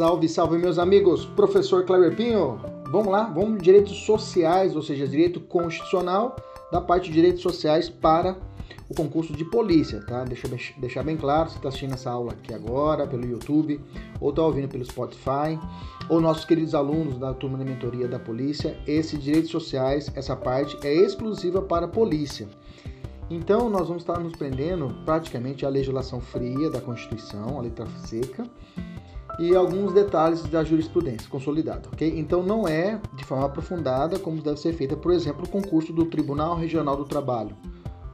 Salve, salve, meus amigos! Professor Cleber Pinho, vamos lá? Vamos direitos sociais, ou seja, direito constitucional da parte de direitos sociais para o concurso de polícia, tá? Deixa deixar bem claro, você está assistindo essa aula aqui agora pelo YouTube, ou está ouvindo pelo Spotify, ou nossos queridos alunos da turma de mentoria da polícia, esse direitos sociais, essa parte é exclusiva para a polícia. Então, nós vamos estar nos prendendo praticamente à legislação fria da Constituição, a letra seca, e alguns detalhes da jurisprudência consolidada, ok? Então, não é de forma aprofundada como deve ser feita, por exemplo, o concurso do Tribunal Regional do Trabalho,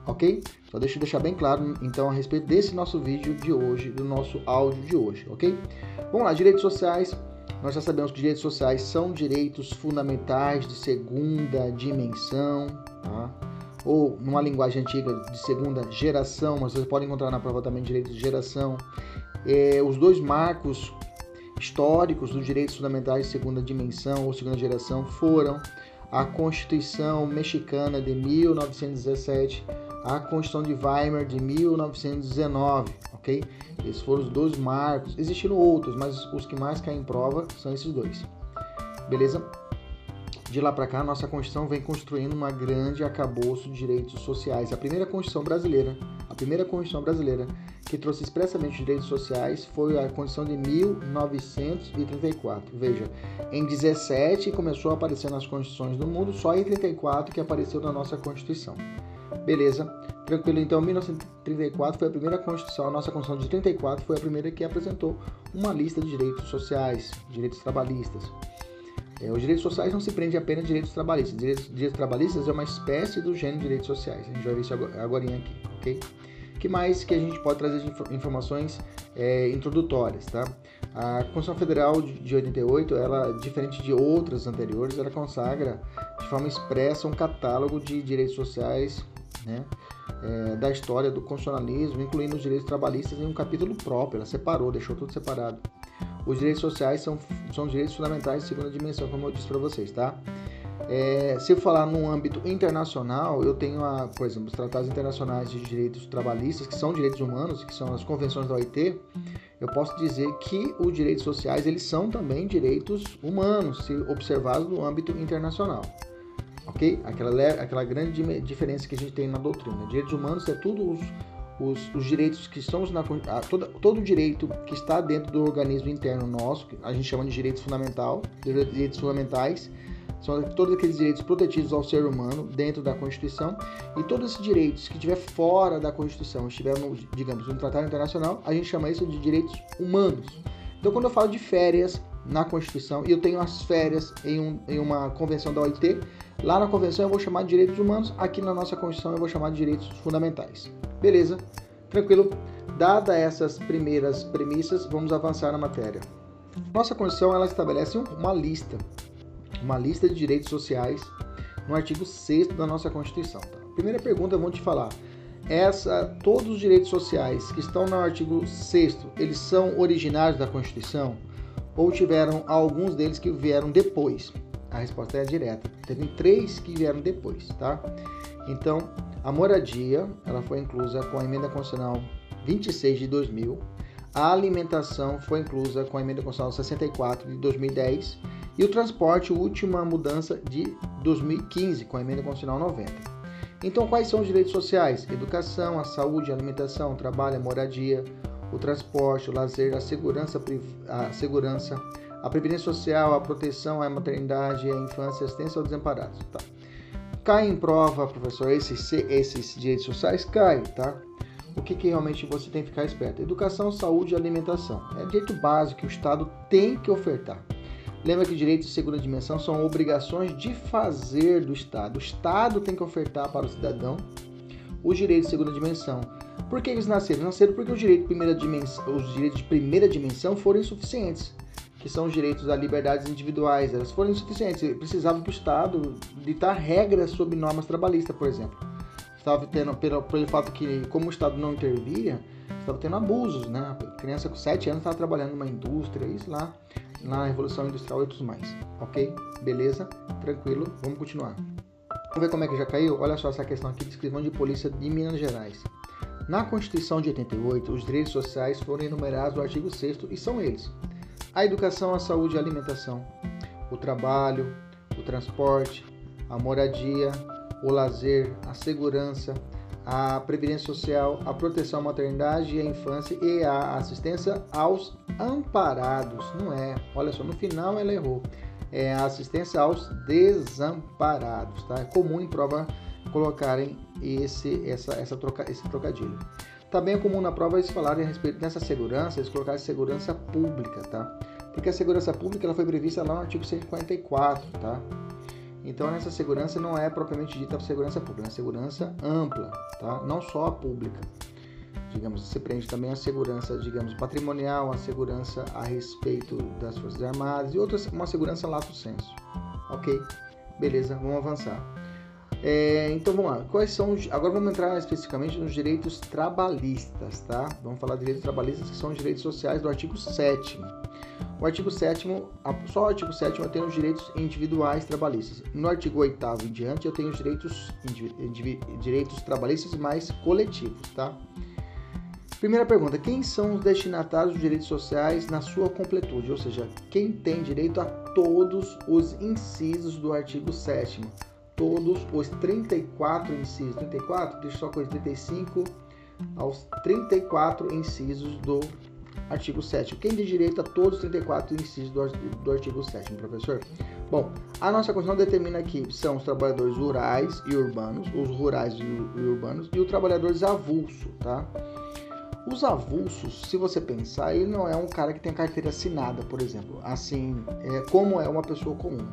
ok? Só deixa eu deixar bem claro, então, a respeito desse nosso vídeo de hoje, do nosso áudio de hoje, ok? Vamos lá, direitos sociais. Nós já sabemos que direitos sociais são direitos fundamentais de segunda dimensão, tá? ou numa linguagem antiga de segunda geração, mas vocês podem encontrar na prova também direito de geração. É, os dois marcos históricos dos direitos fundamentais de segunda dimensão ou segunda geração foram a Constituição Mexicana de 1917, a Constituição de Weimar de 1919, ok? Esses foram os dois marcos. Existiram outros, mas os que mais caem em prova são esses dois. Beleza? De lá para cá, nossa Constituição vem construindo uma grande acabouço de direitos sociais. A primeira Constituição brasileira, a primeira Constituição brasileira que trouxe expressamente direitos sociais foi a Constituição de 1934. Veja, em 17 começou a aparecer nas constituições do mundo, só em 34 que apareceu na nossa Constituição. Beleza? Tranquilo, então 1934 foi a primeira Constituição, a nossa Constituição de 34 foi a primeira que apresentou uma lista de direitos sociais, direitos trabalhistas. É, os direitos sociais não se prende apenas a direitos trabalhistas. Direitos, direitos trabalhistas é uma espécie do gênero de direitos sociais. A gente vai ver isso agora aqui, ok? Que mais que a gente pode trazer de informações é, introdutórias, tá? A Constituição Federal de 88, ela, diferente de outras anteriores, ela consagra de forma expressa um catálogo de direitos sociais, né? É, da história do constitucionalismo, incluindo os direitos trabalhistas em um capítulo próprio. Ela separou, deixou tudo separado. Os direitos sociais são, são direitos fundamentais de segunda dimensão, como eu disse para vocês, tá? É, se eu falar no âmbito internacional, eu tenho, a, por exemplo, os tratados internacionais de direitos trabalhistas, que são direitos humanos, que são as convenções da OIT. Eu posso dizer que os direitos sociais eles são também direitos humanos, se observados no âmbito internacional. Ok? Aquela, aquela grande diferença que a gente tem na doutrina. Direitos humanos é tudo os, os, os direitos que estão na todo, todo direito que está dentro do organismo interno nosso, que a gente chama de direitos fundamental, direitos fundamentais, são todos aqueles direitos protegidos ao ser humano dentro da Constituição e todos esses direitos que estiver fora da Constituição, estiver no, digamos, no tratado internacional, a gente chama isso de direitos humanos. Então, quando eu falo de férias na Constituição e eu tenho as férias em, um, em uma convenção da OIT, lá na convenção eu vou chamar de direitos humanos, aqui na nossa Constituição eu vou chamar de direitos fundamentais. Beleza? Tranquilo? Dada essas primeiras premissas, vamos avançar na matéria. Nossa Constituição ela estabelece uma lista, uma lista de direitos sociais no artigo 6 da nossa Constituição. Tá? Primeira pergunta, vou te falar. Essa, todos os direitos sociais que estão no artigo 6 eles são originários da Constituição ou tiveram alguns deles que vieram depois? A resposta é direta. Teve três que vieram depois, tá? Então, a moradia, ela foi inclusa com a emenda constitucional 26 de 2000. A alimentação foi inclusa com a emenda constitucional 64 de 2010 e o transporte, última mudança de 2015 com a emenda constitucional 90. Então, quais são os direitos sociais? Educação, a saúde, a alimentação, o trabalho, a moradia, o transporte, o lazer, a segurança, a segurança, a previdência social, a proteção à maternidade, a infância, a assistência aos desamparados. Tá? Cai em prova, professor, esses, esses direitos sociais? Cai, tá? O que, que realmente você tem que ficar esperto? Educação, saúde e alimentação. É direito básico que o Estado tem que ofertar. Lembra que direitos de segunda dimensão são obrigações de fazer do Estado. O Estado tem que ofertar para o cidadão os direitos de segunda dimensão. Por que eles nasceram? Nasceram porque os direitos de primeira dimensão, os direitos de primeira dimensão foram insuficientes que são os direitos das liberdades individuais, elas foram insuficientes. Precisava do Estado ditar regras sobre normas trabalhistas, por exemplo. Estava tendo, pelo, pelo fato que, como o Estado não intervia, estava tendo abusos, né? A criança com 7 anos estava trabalhando numa indústria, isso lá na Revolução Industrial e outros mais. Ok? Beleza? Tranquilo? Vamos continuar. Vamos ver como é que já caiu? Olha só essa questão aqui de escrivão de polícia de Minas Gerais. Na Constituição de 88, os direitos sociais foram enumerados no artigo 6 e são eles: a educação, a saúde e a alimentação, o trabalho, o transporte, a moradia, o lazer, a segurança, a previdência social, a proteção à maternidade e à infância e a assistência aos amparados. Não é, olha só, no final ela errou. É a assistência aos desamparados, tá? É comum em prova colocarem esse, essa, essa troca, esse trocadilho. Também é comum na prova eles falarem a respeito dessa segurança, eles colocarem segurança pública, tá? Porque a segurança pública ela foi prevista lá no artigo 144, tá? Então, essa segurança não é propriamente dita segurança pública, é segurança ampla, tá? Não só a pública. Digamos, você prende também a segurança, digamos, patrimonial, a segurança a respeito das Forças Armadas e outras, uma segurança lato senso. Ok? Beleza, vamos avançar. É, então vamos lá. Quais são agora vamos entrar especificamente nos direitos trabalhistas, tá? Vamos falar de direitos trabalhistas que são os direitos sociais do artigo 7 o artigo 7 só o artigo 7 eu tenho os direitos individuais trabalhistas. No artigo 8 em diante eu tenho os direitos, direitos trabalhistas mais coletivos, tá? Primeira pergunta: quem são os destinatários dos direitos sociais na sua completude? Ou seja, quem tem direito a todos os incisos do artigo 7 Todos os 34 incisos. 34? Deixa só coisa 35 aos 34 incisos do artigo 7 Quem tem direito a todos os 34 incisos do, artigo 7 professor? Bom, a nossa Constituição determina que são os trabalhadores rurais e urbanos, os rurais e, urbanos, e os trabalhadores avulso, tá? Os avulsos, se você pensar, ele não é um cara que tem carteira assinada, por exemplo, assim, é, como é uma pessoa comum.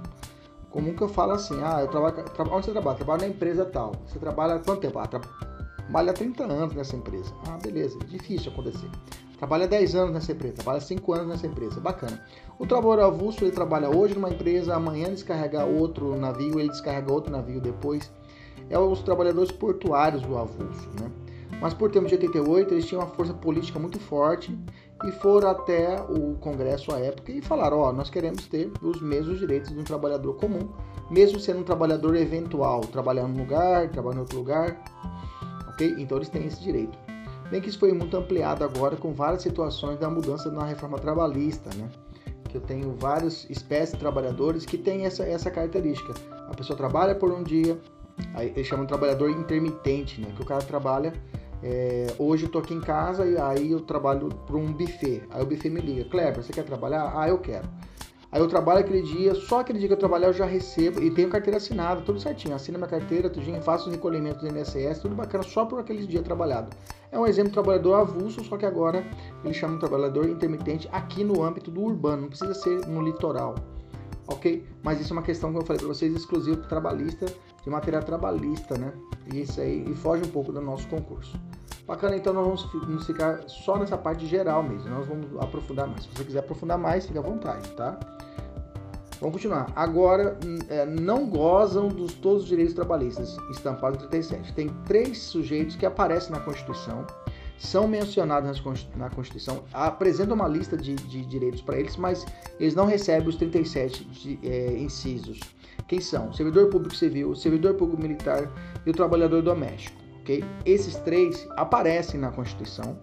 Comum que eu falo assim, ah, eu trabalho, tra onde você trabalha? Trabalho na empresa tal. Você trabalha quanto tempo? Ah, trabalha há 30 anos nessa empresa. Ah, beleza, difícil acontecer. Trabalha 10 anos nessa empresa, trabalha 5 anos nessa empresa, bacana. O trabalhador avulso, ele trabalha hoje numa empresa, amanhã descarrega outro navio, ele descarrega outro navio depois. É os trabalhadores portuários do avulso, né? Mas por termos de 88, eles tinham uma força política muito forte e foram até o Congresso à época e falaram: Ó, oh, nós queremos ter os mesmos direitos de um trabalhador comum, mesmo sendo um trabalhador eventual, trabalhando num lugar, trabalhando em outro lugar, ok? Então eles têm esse direito. Bem que isso foi muito ampliado agora com várias situações da mudança na reforma trabalhista, né? Que eu tenho várias espécies de trabalhadores que têm essa, essa característica. A pessoa trabalha por um dia, aí eles chamam de trabalhador intermitente, né? Que o cara trabalha. É, hoje eu tô aqui em casa e aí eu trabalho para um buffet. Aí o buffet me liga, Kleber, você quer trabalhar? Ah, eu quero. Aí eu trabalho aquele dia, só aquele dia que eu trabalhar eu já recebo e tenho carteira assinada, tudo certinho. Assino minha carteira, tudinho, faço o recolhimento do INSS, tudo bacana, só por aquele dia trabalhado. É um exemplo de trabalhador avulso, só que agora ele chama de trabalhador intermitente aqui no âmbito do urbano, não precisa ser no litoral. Ok? Mas isso é uma questão, como eu falei para vocês, exclusiva trabalhista, de matéria trabalhista, né? E isso aí e foge um pouco do nosso concurso. Bacana, então nós vamos ficar só nessa parte geral mesmo, nós vamos aprofundar mais. Se você quiser aprofundar mais, fique à vontade, tá? Vamos continuar. Agora, é, não gozam dos todos os direitos trabalhistas, estampado em 37. Tem três sujeitos que aparecem na Constituição, são mencionados na Constituição, apresentam uma lista de, de direitos para eles, mas eles não recebem os 37 de, é, incisos. Quem são? Servidor público civil, servidor público militar e o trabalhador doméstico. Okay? Esses três aparecem na Constituição.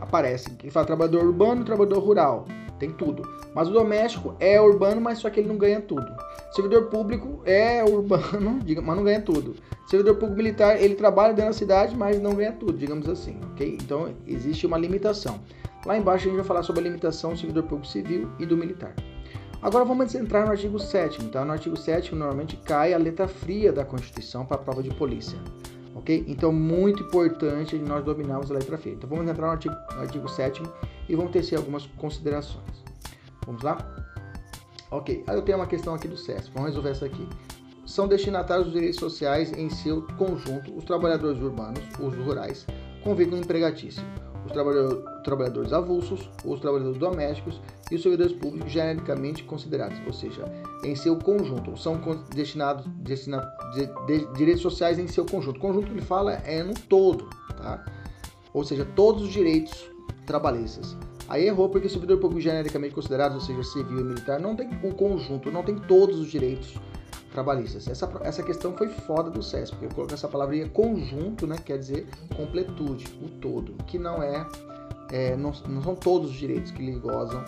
Aparecem. Quem fala trabalhador urbano trabalhador rural tem tudo. Mas o doméstico é urbano, mas só que ele não ganha tudo. servidor público é urbano, mas não ganha tudo. servidor público militar, ele trabalha dentro da cidade, mas não ganha tudo, digamos assim, ok? Então existe uma limitação. Lá embaixo a gente vai falar sobre a limitação do servidor público civil e do militar. Agora vamos entrar no artigo 7 tá? No artigo 7 normalmente cai a letra fria da Constituição para a prova de polícia. Ok? Então, muito importante nós dominarmos a letra fria. Então, vamos entrar no artigo, artigo 7 e vamos tecer algumas considerações. Vamos lá? Ok, aí eu tenho uma questão aqui do SESC, vamos resolver essa aqui. São destinatários dos direitos sociais em seu conjunto os trabalhadores urbanos, os rurais, com vínculo empregatício, os trabalhadores avulsos, os trabalhadores domésticos e os servidores públicos genericamente considerados, ou seja, em seu conjunto, são destinados destina, de, de, direitos sociais em seu conjunto. O conjunto que ele fala é no todo, tá? Ou seja, todos os direitos trabalhistas. Aí errou porque servidor público genericamente considerado, ou seja, civil e militar, não tem o conjunto, não tem todos os direitos trabalhistas. Essa, essa questão foi foda do SESP, porque eu coloquei essa palavrinha conjunto, né, quer dizer completude, o todo, que não é, é não, não, são todos os direitos que lhe gozam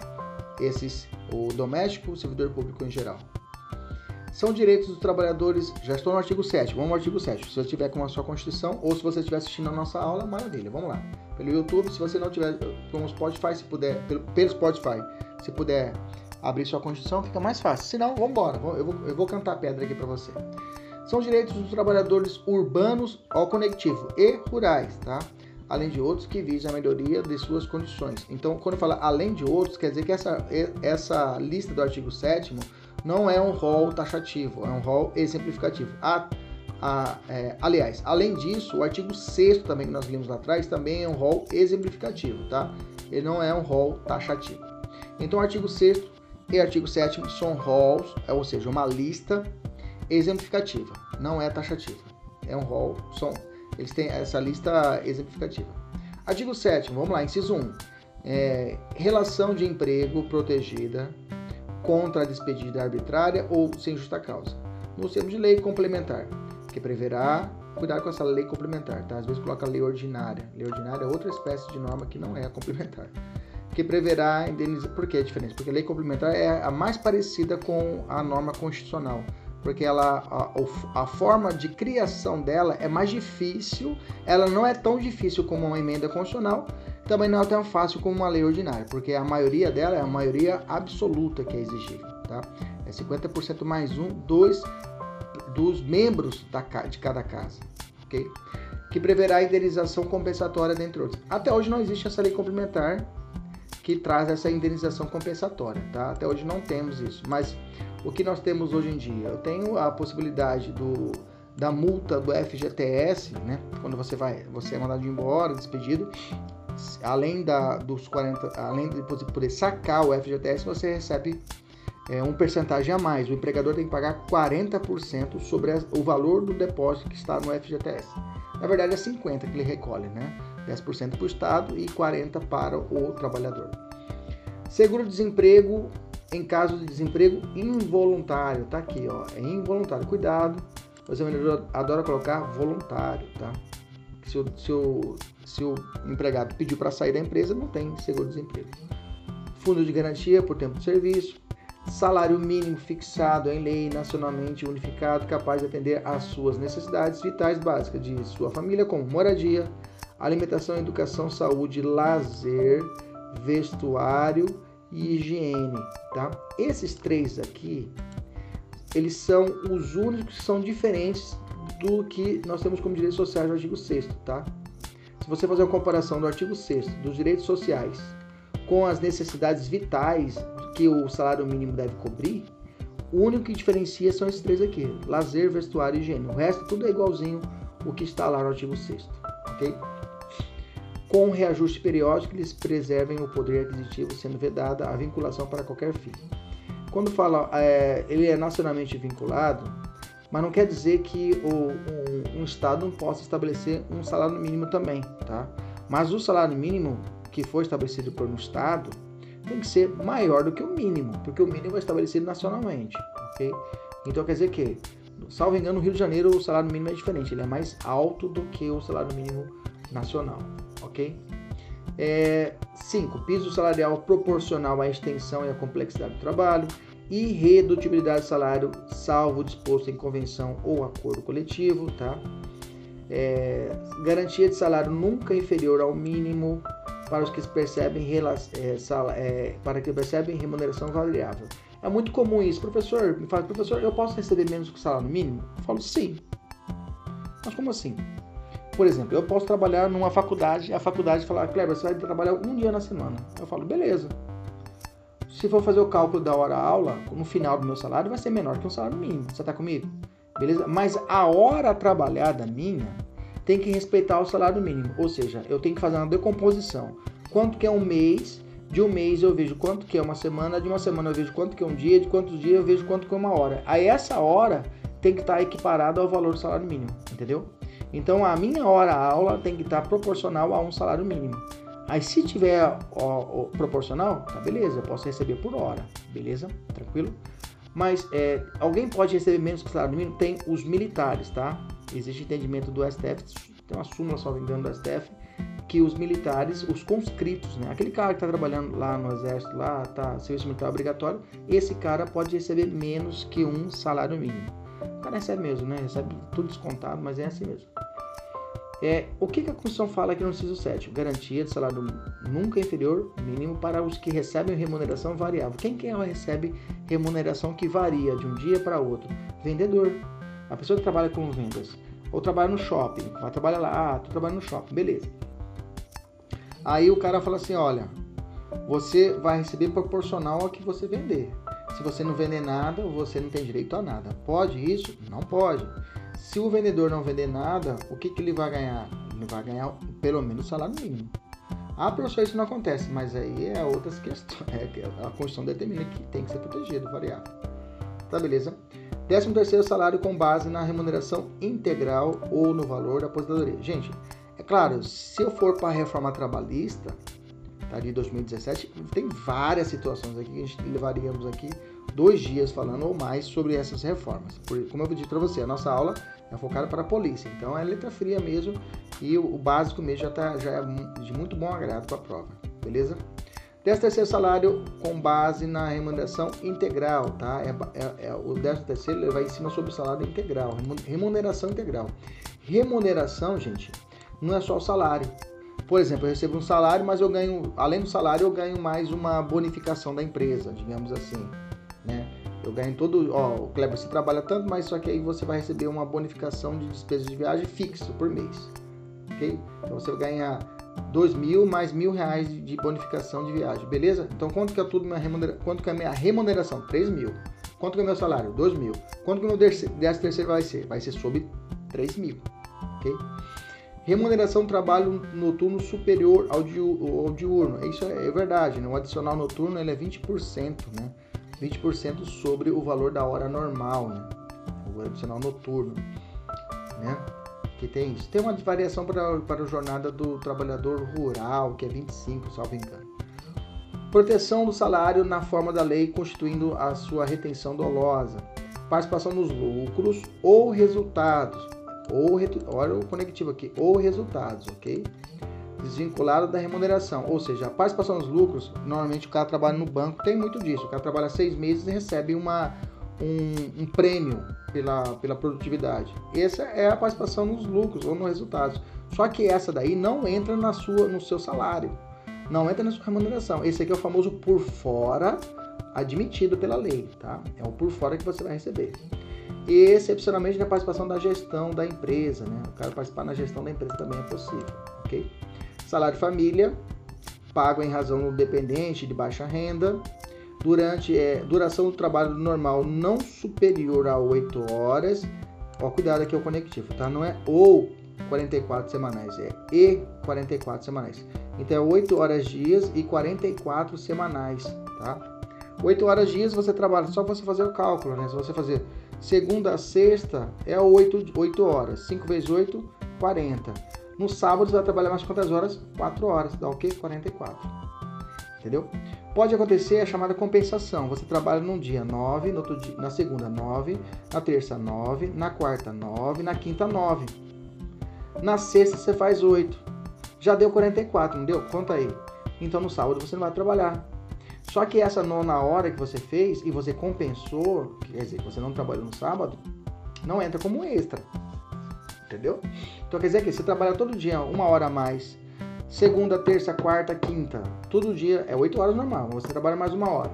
esses, o doméstico, o servidor público em geral. São direitos dos trabalhadores, já estou no artigo 7, vamos ao artigo 7. Se você tiver com a sua Constituição ou se você estiver assistindo a nossa aula, maravilha, vamos lá. Pelo YouTube, se você não tiver com o Spotify, se puder, pelo, pelo Spotify, se puder abrir sua Constituição, fica mais fácil. Se não, vamos embora, eu vou, eu vou cantar pedra aqui para você. São direitos dos trabalhadores urbanos ao conectivo e rurais, tá? além de outros que visam a melhoria de suas condições. Então, quando fala além de outros, quer dizer que essa, essa lista do artigo 7 não é um rol taxativo, é um rol exemplificativo. A, a, é, aliás, além disso, o artigo 6 também que nós vimos lá atrás também é um rol exemplificativo, tá? Ele não é um rol taxativo. Então, o artigo 6 e artigo 7 são rols, é, ou seja, uma lista exemplificativa, não é taxativa. É um rol, são eles têm essa lista exemplificativa. Artigo 7, vamos lá, inciso 1. É, relação de emprego protegida contra a despedida arbitrária ou sem justa causa. No termo de lei complementar, que preverá, cuidar com essa lei complementar, tá? Às vezes coloca lei ordinária. Lei ordinária é outra espécie de norma que não é a complementar. Que preverá indenização. Por que é diferente? Porque a lei complementar é a mais parecida com a norma constitucional porque ela a, a, forma de criação dela é mais difícil, ela não é tão difícil como uma emenda constitucional, também não é tão fácil como uma lei ordinária, porque a maioria dela é a maioria absoluta que é exigível, tá? É 50% mais um dos, dos membros da, de cada casa, ok? Que preverá a indenização compensatória, dentre outros. Até hoje não existe essa lei complementar que traz essa indenização compensatória, tá? Até hoje não temos isso, mas o que nós temos hoje em dia? Eu tenho a possibilidade do, da multa do FGTS, né? Quando você vai, você é mandado embora, despedido, além da dos 40, além de poder sacar o FGTS, você recebe é, um percentagem a mais. O empregador tem que pagar 40% sobre o valor do depósito que está no FGTS. Na verdade é 50 que ele recolhe, né? 10% para o Estado e 40% para o trabalhador. Seguro-desemprego em caso de desemprego involuntário, tá aqui, ó, é involuntário. Cuidado, o examinador adora colocar voluntário, tá? Se o, se o, se o empregado pediu para sair da empresa, não tem seguro-desemprego. Fundo de garantia por tempo de serviço, salário mínimo fixado em lei nacionalmente unificado, capaz de atender às suas necessidades vitais básicas de sua família, como moradia, alimentação, educação, saúde, lazer, vestuário e higiene, tá? Esses três aqui, eles são os únicos que são diferentes do que nós temos como direitos sociais no artigo 6 tá? Se você fazer uma comparação do artigo 6 dos direitos sociais com as necessidades vitais que o salário mínimo deve cobrir, o único que diferencia são esses três aqui: lazer, vestuário e higiene. O resto tudo é igualzinho o que está lá no artigo 6 ok? Com um reajuste periódico, eles preservem o poder aquisitivo, sendo vedada a vinculação para qualquer fim. Quando fala é, ele é nacionalmente vinculado, mas não quer dizer que o, um, um, Estado não possa estabelecer um salário mínimo também, tá? Mas o salário mínimo que foi estabelecido por um Estado tem que ser maior do que o mínimo, porque o mínimo é estabelecido nacionalmente, ok? Então quer dizer que, salvo engano, no Rio de Janeiro o salário mínimo é diferente, ele é mais alto do que o salário mínimo nacional ok? 5. É, piso salarial proporcional à extensão e à complexidade do trabalho. E redutibilidade do salário, salvo disposto em convenção ou acordo coletivo, tá? É, garantia de salário nunca inferior ao mínimo para os que percebem é, é, para que percebem remuneração variável. É muito comum isso. Professor, me fala, professor, eu posso receber menos que o salário mínimo? Eu falo sim. Mas como assim? Por exemplo, eu posso trabalhar numa faculdade, a faculdade falar, Kleber, você vai trabalhar um dia na semana. Eu falo, beleza. Se for fazer o cálculo da hora-aula, no final do meu salário, vai ser menor que um salário mínimo. Você está comigo? Beleza? Mas a hora trabalhada minha tem que respeitar o salário mínimo. Ou seja, eu tenho que fazer uma decomposição. Quanto que é um mês? De um mês eu vejo quanto que é uma semana, de uma semana eu vejo quanto que é um dia, de quantos dias eu vejo quanto que é uma hora. Aí essa hora tem que estar equiparada ao valor do salário mínimo, entendeu? Então a minha hora aula tem que estar proporcional a um salário mínimo. Aí se tiver ó, ó, proporcional, tá beleza, eu posso receber por hora, beleza? Tranquilo? Mas é, alguém pode receber menos que salário mínimo? Tem os militares, tá? Existe entendimento do STF, tem uma súmula, só engano, do STF, que os militares, os conscritos, né? Aquele cara que está trabalhando lá no exército, lá tá serviço militar obrigatório, esse cara pode receber menos que um salário mínimo. O recebe mesmo, né? Recebe tudo descontado, mas é assim mesmo. É, o que, que a Constituição fala aqui no inciso 7? Garantia de salário nunca inferior mínimo para os que recebem remuneração variável. Quem que recebe remuneração que varia de um dia para outro? Vendedor. A pessoa que trabalha com vendas. Ou trabalha no shopping. Vai trabalhar lá. Ah, tu trabalha no shopping. Beleza. Aí o cara fala assim, olha, você vai receber proporcional ao que você vender. Se você não vender nada, você não tem direito a nada. Pode isso? Não pode. Se o vendedor não vender nada, o que, que ele vai ganhar? Ele vai ganhar pelo menos salário mínimo. Ah, professor, isso não acontece, mas aí é outras questões. É, a Constituição determina que tem que ser protegido, variável. Tá, beleza? 13 terceiro salário com base na remuneração integral ou no valor da aposentadoria. Gente, é claro, se eu for para a reforma trabalhista, tá, de 2017, tem várias situações aqui que a gente levaríamos aqui dois dias falando ou mais sobre essas reformas. como eu disse para você, a nossa aula é focada para a polícia, então é letra fria mesmo e o, o básico mesmo já, tá, já é de muito bom agrado para a prova, beleza? Décimo terceiro salário com base na remuneração integral, tá? É, é, é o décimo terceiro ele vai em cima sobre o salário integral, remuneração integral. Remuneração, gente, não é só o salário. Por exemplo, eu recebo um salário, mas eu ganho, além do salário, eu ganho mais uma bonificação da empresa, digamos assim né? Eu ganho todo, ó, o Kleber você trabalha tanto, mas só que aí você vai receber uma bonificação de despesas de viagem fixa por mês, ok? Então você vai ganhar dois mil mais mil reais de bonificação de viagem, beleza? Então quanto que é tudo minha remuneração? Quanto que é minha remuneração? 3 mil. Quanto que é meu salário? 2 mil. Quanto que o meu décimo terceiro vai ser? Vai ser sobre 3 mil, ok? Remuneração trabalho noturno superior ao, diurno. Isso é, é verdade, né? O adicional noturno ele é 20%, né? 20% sobre o valor da hora normal, né? O adicional noturno, né? Que tem isso. Tem uma variação para, para a jornada do trabalhador rural, que é 25, salvo engano. Proteção do salário na forma da lei, constituindo a sua retenção dolosa. Participação nos lucros ou resultados. Ou, olha o conectivo aqui, ou resultados, ok? desvinculado da remuneração. Ou seja, a participação nos lucros, normalmente o cara trabalha no banco, tem muito disso. O cara trabalha seis meses e recebe uma, um, um prêmio pela, pela produtividade. Essa é a participação nos lucros ou nos resultados. Só que essa daí não entra na sua, no seu salário, não entra na sua remuneração. Esse aqui é o famoso por fora admitido pela lei, tá? É o por fora que você vai receber. E excepcionalmente na participação da gestão da empresa, né? O cara participar na gestão da empresa também é possível, ok? Salário família, pago em razão do dependente de baixa renda. Durante é, duração do trabalho normal não superior a 8 horas. Ó, cuidado aqui é o conectivo, tá? Não é ou 44 semanais, é e 44 semanais. Então é 8 horas dias e 44 semanais, tá? 8 horas dias você trabalha, só você fazer o cálculo, né? Se você fazer segunda a sexta, é 8, 8 horas. 5 vezes 8, 40. No sábado você vai trabalhar mais quantas horas? 4 horas, dá o quê? 44. Entendeu? Pode acontecer a chamada compensação. Você trabalha num dia 9, no outro dia, na segunda 9, na terça 9, na quarta 9, na quinta 9. Na sexta você faz 8. Já deu 44, não deu? Conta aí. Então no sábado você não vai trabalhar. Só que essa nona hora que você fez e você compensou, quer dizer, você não trabalhou no sábado, não entra como extra entendeu? Então quer dizer que você trabalha todo dia uma hora a mais, segunda, terça, quarta, quinta, todo dia é 8 horas normal, você trabalha mais uma hora.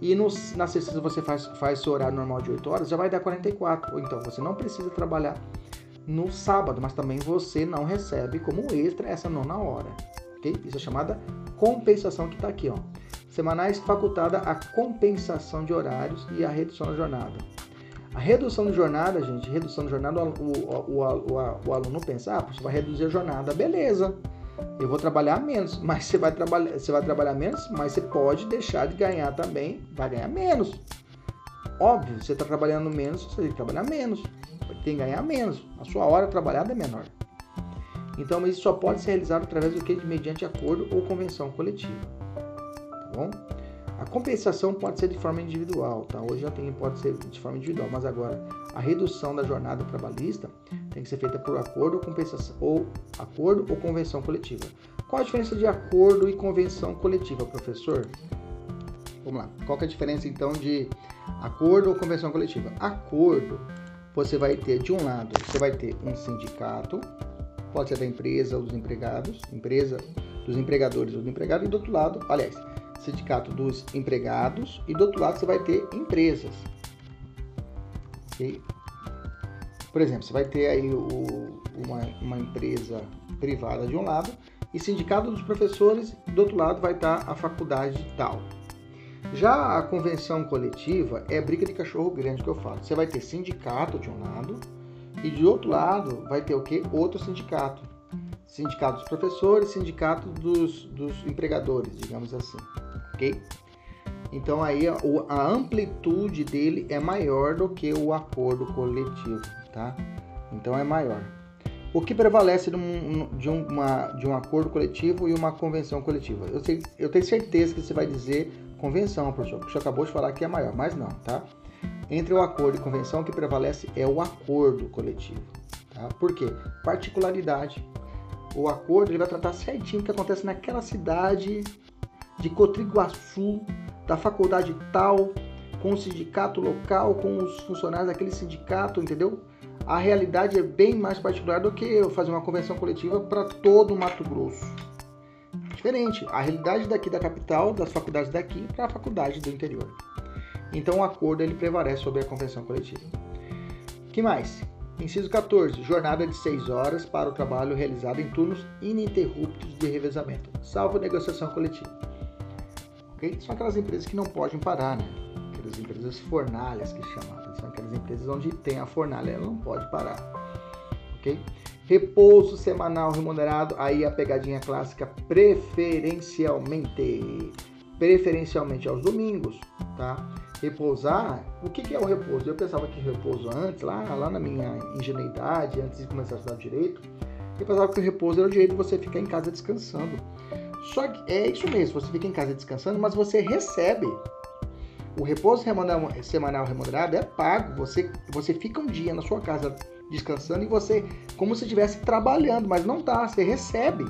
E no, na sexta você faz, faz seu horário normal de 8 horas, já vai dar 44. Ou então você não precisa trabalhar no sábado, mas também você não recebe como extra essa nona hora. ok? Isso é chamada compensação que está aqui. Ó. Semanais facultada a compensação de horários e a redução da jornada. A redução de jornada, gente, redução de jornada, o, o, o, o aluno pensa, ah, você vai reduzir a jornada, beleza. Eu vou trabalhar menos, mas você vai trabalhar, você vai trabalhar menos, mas você pode deixar de ganhar também, vai ganhar menos. Óbvio, você está trabalhando menos, você tem que trabalhar menos, tem que ganhar menos. A sua hora trabalhada é menor. Então, isso só pode ser realizado através do que? Mediante acordo ou convenção coletiva. Bom? A compensação pode ser de forma individual, tá? Hoje já tem, pode ser de forma individual, mas agora a redução da jornada trabalhista tem que ser feita por acordo ou compensação ou acordo ou convenção coletiva. Qual a diferença de acordo e convenção coletiva, professor? Vamos lá. Qual é a diferença então de acordo ou convenção coletiva? Acordo, você vai ter de um lado, você vai ter um sindicato, pode ser da empresa ou dos empregados, empresa dos empregadores ou do empregado, e do outro lado, aliás, sindicato dos empregados, e do outro lado você vai ter empresas. Okay? Por exemplo, você vai ter aí o, uma, uma empresa privada de um lado e sindicato dos professores, do outro lado vai estar a faculdade tal. Já a convenção coletiva é briga de cachorro grande que eu falo. Você vai ter sindicato de um lado e de outro lado vai ter o que? Outro sindicato. Sindicato dos professores, sindicato dos, dos empregadores, digamos assim. Ok? Então aí a, amplitude dele é maior do que o acordo coletivo, tá? Então é maior. O que prevalece de um, de, uma, de um acordo coletivo e uma convenção coletiva? Eu, sei, eu tenho certeza que você vai dizer convenção, professor, porque você acabou de falar que é maior, mas não, tá? Entre o acordo e convenção, o que prevalece é o acordo coletivo. Tá? Por quê? Particularidade. O acordo ele vai tratar certinho o que acontece naquela cidade de Cotriguaçu, da faculdade tal, com o sindicato local, com os funcionários daquele sindicato, entendeu? a realidade é bem mais particular do que eu fazer uma convenção coletiva para todo o Mato Grosso. Diferente, a realidade daqui da capital, das faculdades daqui, para a faculdade do interior. Então o acordo ele prevalece sobre a convenção coletiva. que mais? Inciso 14. Jornada de 6 horas para o trabalho realizado em turnos ininterruptos de revezamento, salvo negociação coletiva. Okay? São aquelas empresas que não podem parar, né? Aquelas empresas fornalhas que chamam são aquelas empresas onde tem a fornalha, ela não pode parar. Ok? Repouso semanal remunerado, aí a pegadinha clássica, preferencialmente. Preferencialmente aos domingos, tá? Repousar, o que, que é o repouso? Eu pensava que repouso antes, lá, lá na minha ingenuidade, antes de começar a estudar direito, eu pensava que o repouso era o direito de você ficar em casa descansando. Só que é isso mesmo, você fica em casa descansando, mas você recebe o repouso semanal remunerado é pago. Você, você fica um dia na sua casa descansando e você, como se estivesse trabalhando, mas não tá, você recebe.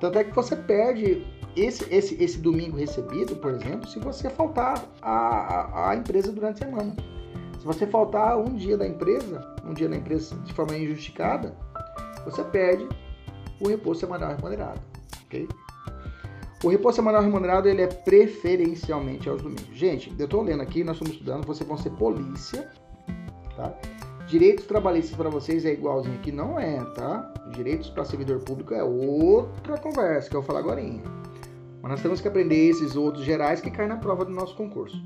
Tanto é que você perde esse, esse, esse domingo recebido, por exemplo, se você faltar à, à empresa durante a semana. Se você faltar um dia da empresa, um dia da empresa de forma injustificada, você perde o repouso semanal remunerado, ok? O repouso semanal remunerado ele é preferencialmente aos domingos. Gente, eu estou lendo aqui, nós estamos estudando, vocês vão ser polícia, tá? Direitos trabalhistas para vocês é igualzinho aqui, não é, tá? Direitos para servidor público é outra conversa que eu vou falar agora. Mas nós temos que aprender esses outros gerais que caem na prova do nosso concurso.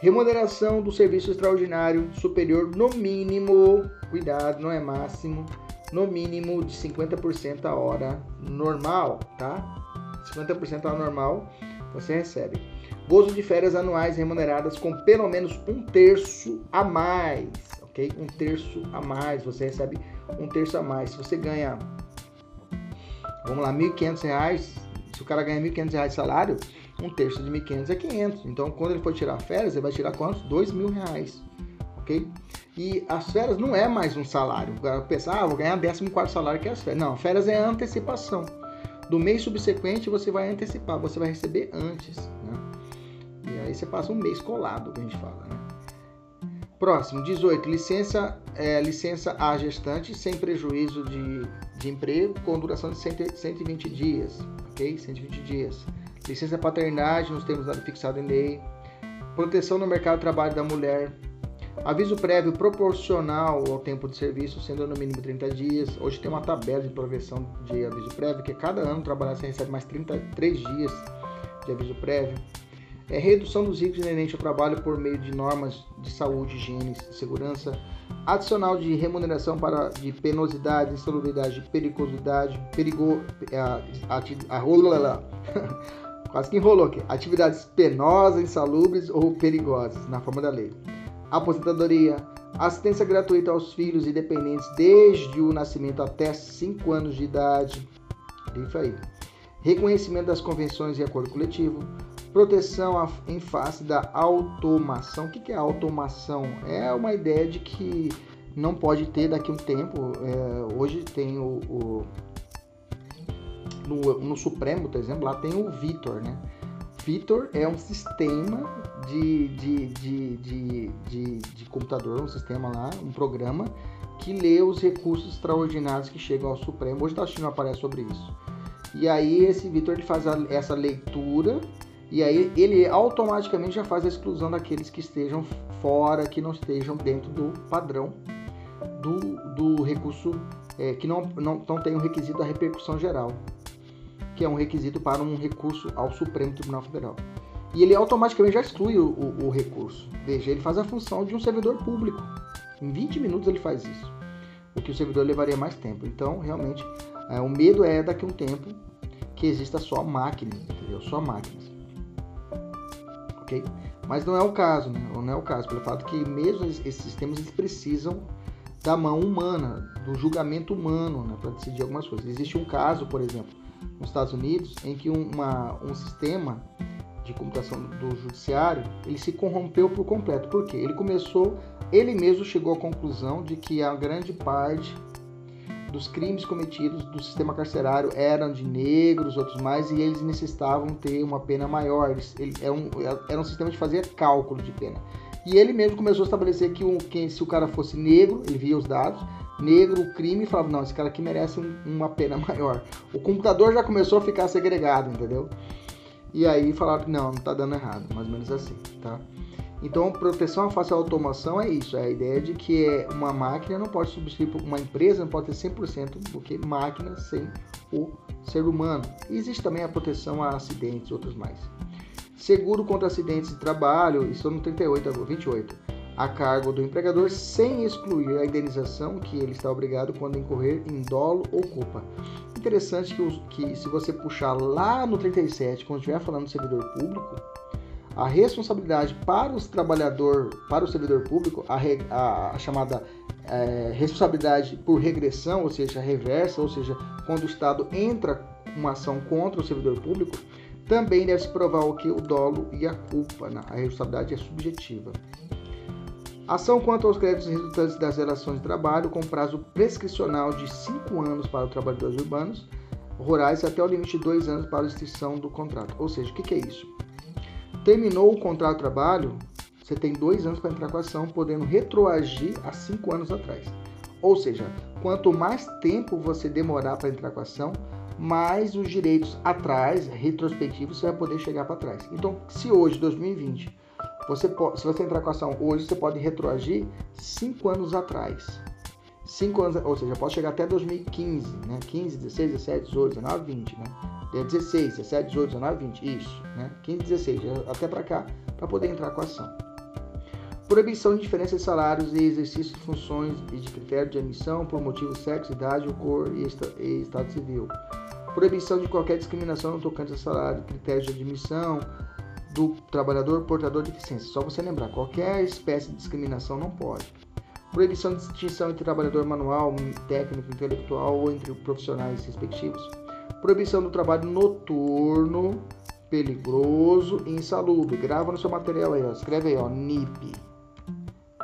Remuneração do serviço extraordinário superior no mínimo, cuidado, não é máximo, no mínimo de 50% a hora normal, tá? 50% ao normal, você recebe. Gozo de férias anuais remuneradas com pelo menos um terço a mais, ok? Um terço a mais, você recebe um terço a mais. Se você ganha, vamos lá, R$ 1.500, se o cara ganha R$ 1.500 de salário, um terço de 1.500 é 500. Então, quando ele for tirar férias, ele vai tirar quantos? R$ mil reais, ok? E as férias não é mais um salário. O cara pensa, ah, vou ganhar 14 salário que é as férias. Não, férias é antecipação do mês subsequente você vai antecipar, você vai receber antes. Né? E aí você passa um mês colado, que a gente fala. Né? Próximo, 18. Licença, é, licença a gestante sem prejuízo de, de emprego com duração de 120 dias. Ok? 120 dias. Licença paternidade nos termos fixado em lei. Proteção no mercado de trabalho da mulher Aviso prévio proporcional ao tempo de serviço, sendo no mínimo 30 dias. Hoje tem uma tabela de progressão de aviso prévio, que cada ano trabalhar você recebe mais 33 dias de aviso prévio. É redução dos riscos inerentes ao trabalho por meio de normas de saúde, higiene e segurança. Adicional de remuneração para de penosidade, insalubridade, periculosidade, perigo, a, a, a, quase que enrolou aqui. Atividades penosas, insalubres ou perigosas, na forma da lei aposentadoria, assistência gratuita aos filhos e dependentes desde o nascimento até 5 anos de idade. Aí. Reconhecimento das convenções e acordo coletivo, proteção em face da automação. O que é automação? É uma ideia de que não pode ter daqui a um tempo. É, hoje tem o, o no, no, Supremo, por exemplo, lá tem o Vitor, né? Vitor é um sistema de, de, de, de, de, de computador, um sistema lá, um programa que lê os recursos extraordinários que chegam ao Supremo. Hoje da China aparece sobre isso. E aí esse Vitor faz a, essa leitura e aí ele automaticamente já faz a exclusão daqueles que estejam fora, que não estejam dentro do padrão do, do recurso, é, que não, não, não tem o requisito da repercussão geral, que é um requisito para um recurso ao Supremo Tribunal Federal. E ele automaticamente já exclui o, o, o recurso. Veja, ele faz a função de um servidor público. Em 20 minutos ele faz isso. O que o servidor levaria mais tempo. Então, realmente, é, o medo é daqui a um tempo que exista só máquinas, entendeu? Só máquinas. Ok? Mas não é o caso, né? Não é o caso, pelo fato que mesmo esses sistemas eles precisam da mão humana, do julgamento humano, né, para decidir algumas coisas. Existe um caso, por exemplo, nos Estados Unidos, em que uma, um sistema de computação do judiciário ele se corrompeu por completo. Por quê? Ele começou, ele mesmo chegou à conclusão de que a grande parte dos crimes cometidos do sistema carcerário eram de negros, outros mais, e eles necessitavam ter uma pena maior. Ele, era, um, era um sistema de fazer cálculo de pena. E ele mesmo começou a estabelecer que, um, que se o cara fosse negro, ele via os dados, negro, crime, e falava, não, esse cara aqui merece um, uma pena maior. O computador já começou a ficar segregado, entendeu? E aí falaram que não, não tá dando errado, mais ou menos assim, tá? Então, proteção face à automação é isso, é a ideia de que é uma máquina não pode substituir uma empresa, não pode ter 100% do que máquina sem o ser humano. E existe também a proteção a acidentes, outros mais. Seguro contra acidentes de trabalho, isso no 38 a 28, a cargo do empregador sem excluir a indenização que ele está obrigado quando incorrer em dolo ou culpa. Interessante que, que se você puxar lá no 37, quando estiver falando do servidor público, a responsabilidade para os trabalhador, para o servidor público, a, a, a chamada é, responsabilidade por regressão, ou seja, reversa, ou seja, quando o Estado entra uma ação contra o servidor público, também deve se provar o que o dolo e a culpa. Né? A responsabilidade é subjetiva. Ação quanto aos créditos resultantes das relações de trabalho com prazo prescricional de 5 anos para os trabalhadores urbanos, rurais e até o limite de 2 anos para a extinção do contrato. Ou seja, o que, que é isso? Terminou o contrato de trabalho, você tem dois anos para entrar com a ação, podendo retroagir a cinco anos atrás. Ou seja, quanto mais tempo você demorar para entrar com a ação, mais os direitos atrás, retrospectivos, você vai poder chegar para trás. Então, se hoje, 2020, você pode, se você entrar com a ação hoje, você pode retroagir cinco anos atrás. Cinco anos, ou seja, pode chegar até 2015, né? 15, 16, 17, 18, 19, 20, né? 16, 17, 18, 19, 20, isso, né? 15, 16, até para cá, para poder entrar com a ação. Proibição de diferença de salários e exercício de funções e de critério de admissão por motivo sexo, idade, cor e, e estado civil. Proibição de qualquer discriminação no tocante a salário, critérios de admissão do trabalhador portador de deficiência. Só você lembrar, qualquer espécie de discriminação não pode. Proibição de distinção entre trabalhador manual, técnico, intelectual ou entre profissionais respectivos Proibição do trabalho noturno, perigoso e insalubre. Grava no seu material aí, ó. Escreve aí, ó, NIP.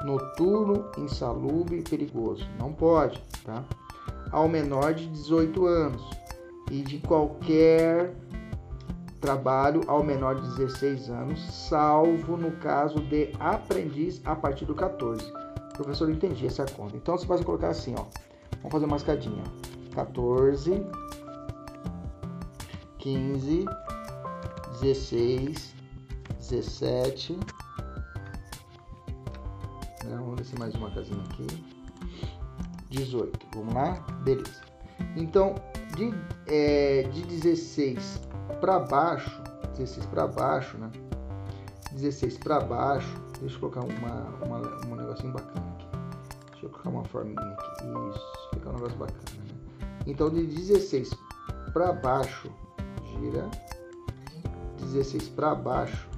Noturno, insalubre e perigoso. Não pode, tá? Ao menor de 18 anos e de qualquer trabalho ao menor de 16 anos, salvo no caso de aprendiz a partir do 14. Professor, eu entendi essa conta. Então você vai colocar assim, ó. Vamos fazer uma escadinha. 14 15, 16, 17. Vamos descer mais uma casinha aqui. 18. Vamos lá? Beleza. Então, de, é, de 16 para baixo, 16 para baixo, né? 16 para baixo, deixa eu colocar uma, uma, um negocinho bacana aqui. Deixa eu colocar uma forminha aqui. Isso, fica um negócio bacana, né? Então, de 16 para baixo, gira 16 para baixo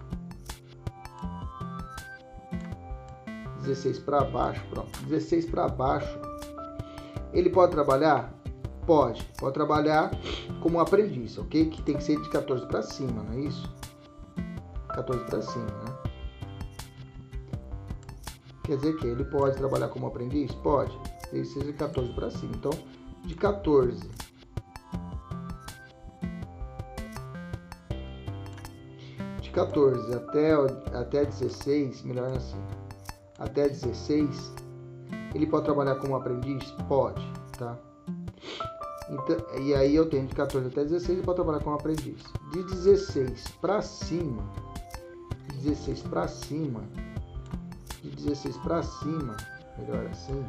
16 para baixo pronto. 16 para baixo. Ele pode trabalhar? Pode. Pode trabalhar como aprendiz ok? Que tem que ser de 14 para cima não é isso? 14 para cima né? Quer dizer que ele pode trabalhar como aprendiz? Pode, desde seja de 14 para cima. Então, de 14 de 14 até, até 16, melhor assim, até 16, ele pode trabalhar como aprendiz? Pode, tá? Então, e aí eu tenho de 14 até 16 para trabalhar como aprendiz. De 16 para cima, de 16 para cima, de 16 para cima, melhor assim,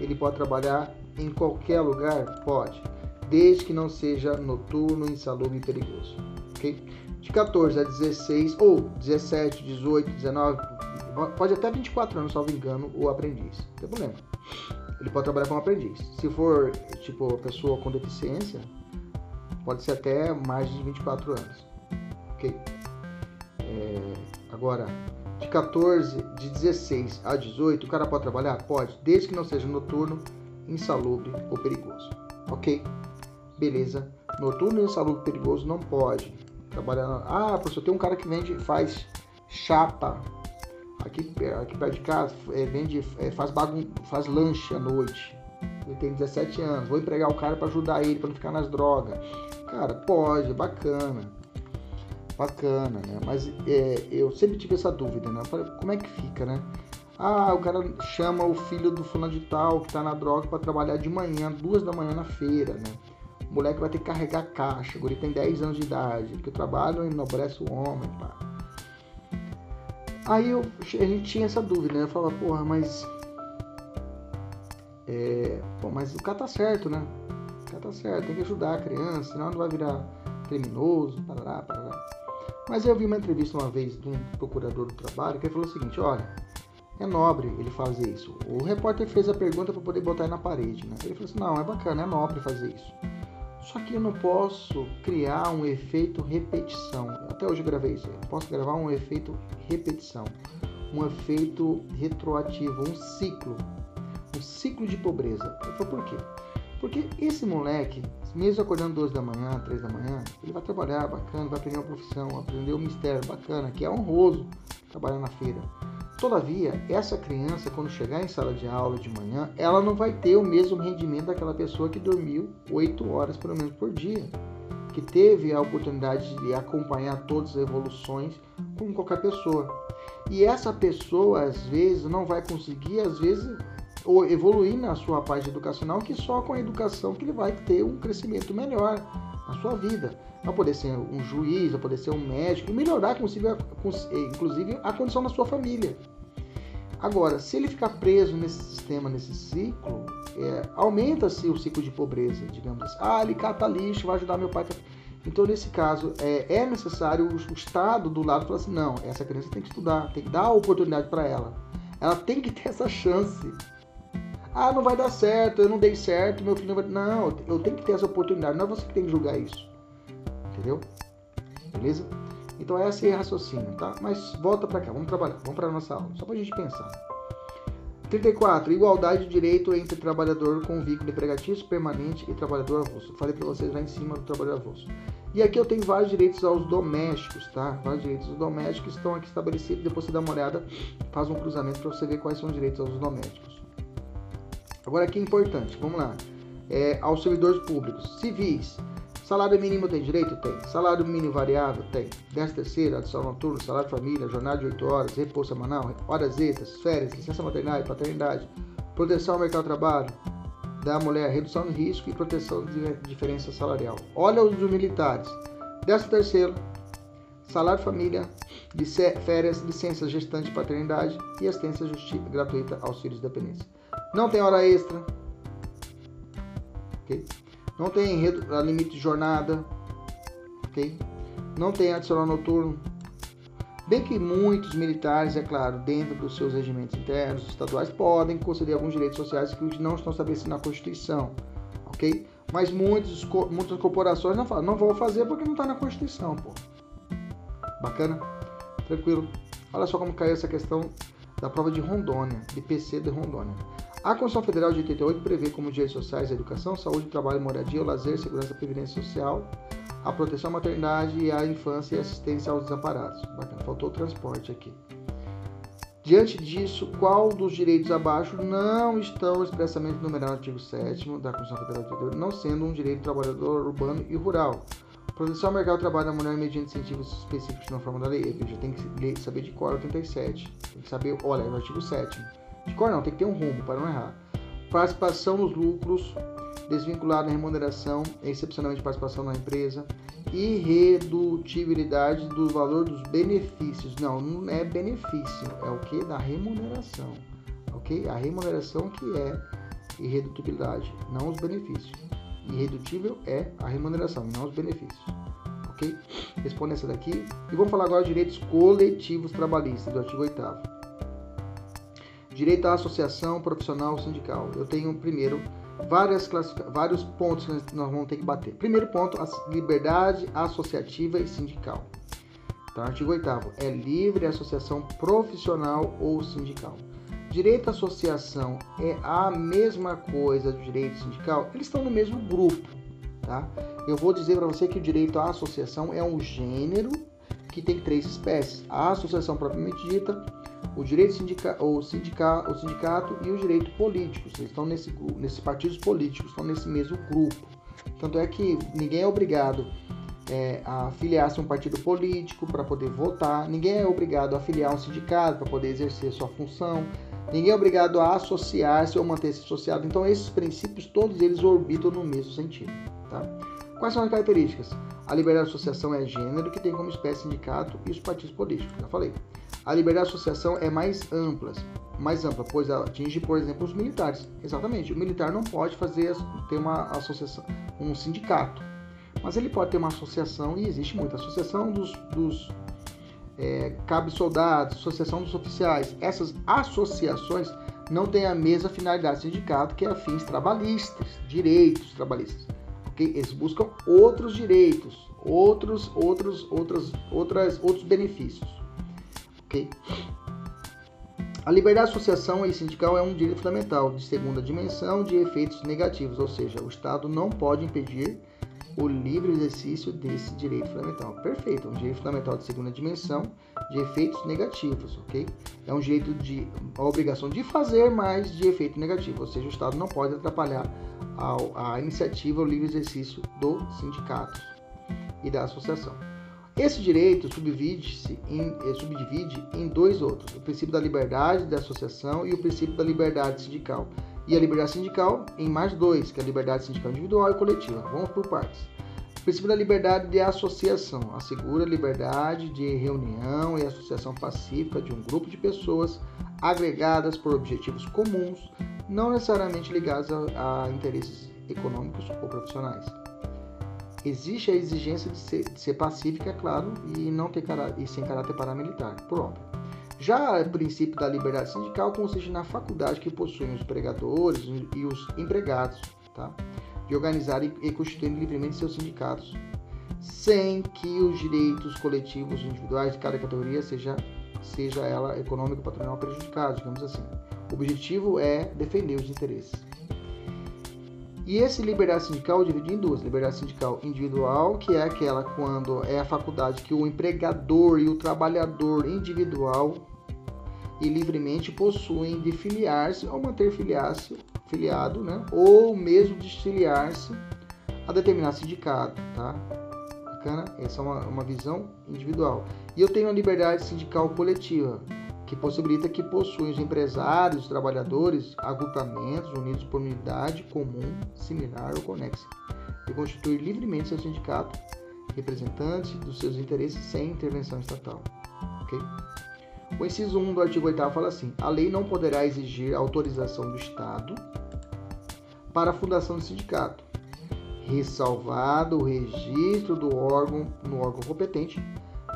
ele pode trabalhar em qualquer lugar? Pode, desde que não seja noturno, insalubre e perigoso. Ok? De 14 a 16 ou 17, 18, 19, pode até 24 anos, salvo engano, o aprendiz. Não tem problema ele pode trabalhar como aprendiz. Se for, tipo, pessoa com deficiência, pode ser até mais de 24 anos. Ok? É, agora, de 14, de 16 a 18, o cara pode trabalhar? Pode, desde que não seja noturno, insalubre ou perigoso. Ok? Beleza. Noturno, insalubre ou perigoso não pode. Trabalhar. Ah, professor, tem um cara que vende, faz chapa aqui, aqui perto de casa, é, vende, é, faz, bagun faz lanche à noite. Ele tem 17 anos, vou empregar o cara para ajudar ele, para não ficar nas drogas. Cara, pode, bacana. Bacana, né? Mas é, eu sempre tive essa dúvida, né? Como é que fica, né? Ah, o cara chama o filho do fulano de tal que tá na droga para trabalhar de manhã, duas da manhã na feira, né? O moleque vai ter que carregar caixa, o guri tem 10 anos de idade, porque o trabalho enobrece o homem, pá. Aí eu, a gente tinha essa dúvida, né? Eu falava, porra, mas. É, pô, mas o cara tá certo, né? O cara tá certo, tem que ajudar a criança, senão não vai virar criminoso, parará, parará. Mas eu vi uma entrevista uma vez de um procurador do trabalho que ele falou o seguinte: olha, é nobre ele fazer isso. O repórter fez a pergunta para poder botar na parede, né? Ele falou assim: não, é bacana, é nobre fazer isso. Só que eu não posso criar um efeito repetição. Até hoje eu gravei isso. Eu posso gravar um efeito repetição, um efeito retroativo, um ciclo, um ciclo de pobreza. Por quê? Porque esse moleque, mesmo acordando duas da manhã, três da manhã, ele vai trabalhar bacana, vai aprender uma profissão, aprender um mistério bacana, que é honroso trabalhar na feira. Todavia, essa criança, quando chegar em sala de aula de manhã, ela não vai ter o mesmo rendimento daquela pessoa que dormiu 8 horas pelo menos por dia, que teve a oportunidade de acompanhar todas as evoluções como qualquer pessoa. E essa pessoa, às vezes, não vai conseguir, às vezes, evoluir na sua parte educacional, que só com a educação que ele vai ter um crescimento melhor na sua vida. Vai poder ser um juiz, vai poder ser um médico e melhorar, inclusive, a condição da sua família. Agora, se ele ficar preso nesse sistema, nesse ciclo, é, aumenta-se o ciclo de pobreza, digamos assim. Ah, ele cata lixo, vai ajudar meu pai. Então, nesse caso, é, é necessário o, o, Estado do lado falar assim: não, essa criança tem que estudar, tem que dar a oportunidade para ela. Ela tem que ter essa chance. Ah, não vai dar certo, eu não dei certo, meu filho não vai. Não, eu tenho que ter essa oportunidade, não é você que tem que julgar isso. Entendeu? Beleza? Então essa é a raciocínio, tá? Mas volta para cá, vamos trabalhar, vamos para nossa aula, só para a gente pensar. 34. Igualdade de direito entre trabalhador com vínculo empregatício permanente e trabalhador avulso. Falei para vocês lá em cima do trabalhador avulso. E aqui eu tenho vários direitos aos domésticos, tá? Vários direitos aos domésticos estão aqui estabelecidos. Depois você dá uma olhada, faz um cruzamento para você ver quais são os direitos aos domésticos. Agora aqui é importante, vamos lá. É, aos servidores públicos civis, Salário mínimo tem direito? Tem. Salário mínimo variável? Tem. 10 terceiro, adição noturno, salário família, jornada de 8 horas, repouso semanal, horas extras, férias, licença maternidade, paternidade, proteção ao mercado de trabalho da mulher, redução de risco e proteção de diferença salarial. Olha os dos militares. 10 terceiro, salário família, férias, licença gestante de paternidade e assistência gratuita aos filhos de dependência. Não tem hora extra. ok? Não tem limite de jornada, ok? Não tem adicional noturno. Bem que muitos militares, é claro, dentro dos seus regimentos internos, estaduais, podem conceder alguns direitos sociais que não estão estabelecidos na Constituição, ok? Mas muitos, muitas corporações não falam, não vou fazer porque não está na Constituição, pô. Bacana? Tranquilo? Olha só como caiu essa questão da prova de Rondônia, de PC de Rondônia. A Constituição Federal de 88 prevê como direitos sociais a educação, saúde, trabalho, moradia, o lazer, segurança, previdência social, a proteção à maternidade e à infância e assistência aos desamparados. Bacana, faltou o transporte aqui. Diante disso, qual dos direitos abaixo não estão expressamente enumerados no artigo 7 da Constituição Federal não sendo um direito do trabalhador urbano e rural? Proteção ao mercado de trabalho da mulher mediante incentivos específicos na forma da lei. Aqui já tem que saber de cor 87. Tem que saber, olha, é o artigo 7 De cor não, tem que ter um rumo para não errar. Participação nos lucros, desvinculada da remuneração, excepcionalmente participação na empresa, irredutibilidade do valor dos benefícios. Não, não é benefício, é o que? Da remuneração. Ok? A remuneração que é irredutibilidade, não os benefícios. Irredutível é a remuneração, não os benefícios. Ok? Responde essa daqui. E vamos falar agora de direitos coletivos trabalhistas, do artigo 8. Direito à associação profissional sindical. Eu tenho primeiro várias vários pontos que nós vamos ter que bater. Primeiro ponto, a liberdade associativa e sindical. Então, artigo 8 é livre associação profissional ou sindical. Direito à associação é a mesma coisa do direito sindical? Eles estão no mesmo grupo, tá? Eu vou dizer para você que o direito à associação é um gênero que tem três espécies: a associação propriamente dita, o direito sindica, o, sindica, o sindicato e o direito político. Eles estão nesse, nesses partidos políticos, estão nesse mesmo grupo. Tanto é que ninguém é obrigado é, a afiliar-se a um partido político para poder votar, ninguém é obrigado a afiliar a um sindicato para poder exercer sua função, ninguém é obrigado a associar-se ou manter-se associado. Então, esses princípios, todos eles orbitam no mesmo sentido. Tá? Quais são as características? A liberdade de associação é gênero, que tem como espécie sindicato e os partidos políticos, já falei. A liberdade de associação é mais ampla, mais ampla, pois ela atinge, por exemplo, os militares. Exatamente, o militar não pode fazer ter uma associação, um sindicato, mas ele pode ter uma associação e existe muita associação dos, dos é, cabos soldados, associação dos oficiais. Essas associações não têm a mesma finalidade sindicato que é fins trabalhistas, direitos trabalhistas ok? Eles buscam outros direitos, outros, outros, outros, outras, outros benefícios, ok? A liberdade de associação e sindical é um direito fundamental de segunda dimensão de efeitos negativos, ou seja, o Estado não pode impedir o livre exercício desse direito fundamental. Perfeito, é um direito fundamental de segunda dimensão de efeitos negativos, ok? É um direito de a obrigação de fazer, mas de efeito negativo, ou seja, o Estado não pode atrapalhar a, a iniciativa, o livre exercício do sindicato e da associação. Esse direito subdivide-se em, eh, subdivide em dois outros: o princípio da liberdade da associação e o princípio da liberdade sindical e a liberdade sindical em mais dois, que é a liberdade sindical individual e coletiva. Vamos por partes. O princípio da liberdade de associação assegura a liberdade de reunião e associação pacífica de um grupo de pessoas agregadas por objetivos comuns, não necessariamente ligados a, a interesses econômicos ou profissionais. Existe a exigência de ser, de ser pacífica, é claro, e não ter e sem caráter paramilitar, por óbvio. Já o princípio da liberdade sindical consiste na faculdade que possuem os pregadores e os empregados tá? de organizar e constituir livremente seus sindicatos, sem que os direitos coletivos individuais de cada categoria seja, seja ela econômica patronal prejudicados, digamos assim. O objetivo é defender os interesses. E esse liberdade sindical eu dividi em duas: liberdade sindical individual, que é aquela quando é a faculdade que o empregador e o trabalhador individual e livremente possuem de filiar-se ou manter filiar-se, filiado, né? ou mesmo de filiar-se a determinado sindicato, tá? Bacana? Essa é uma, uma visão individual. E eu tenho a liberdade sindical coletiva, que possibilita que possuem os empresários, os trabalhadores, agrupamentos unidos por unidade comum, similar ou conexa, e constituir livremente seu sindicato, representante dos seus interesses sem intervenção estatal. ok? O inciso 1 do artigo 8 fala assim: a lei não poderá exigir autorização do Estado para a fundação do sindicato, ressalvado o registro do órgão no órgão competente,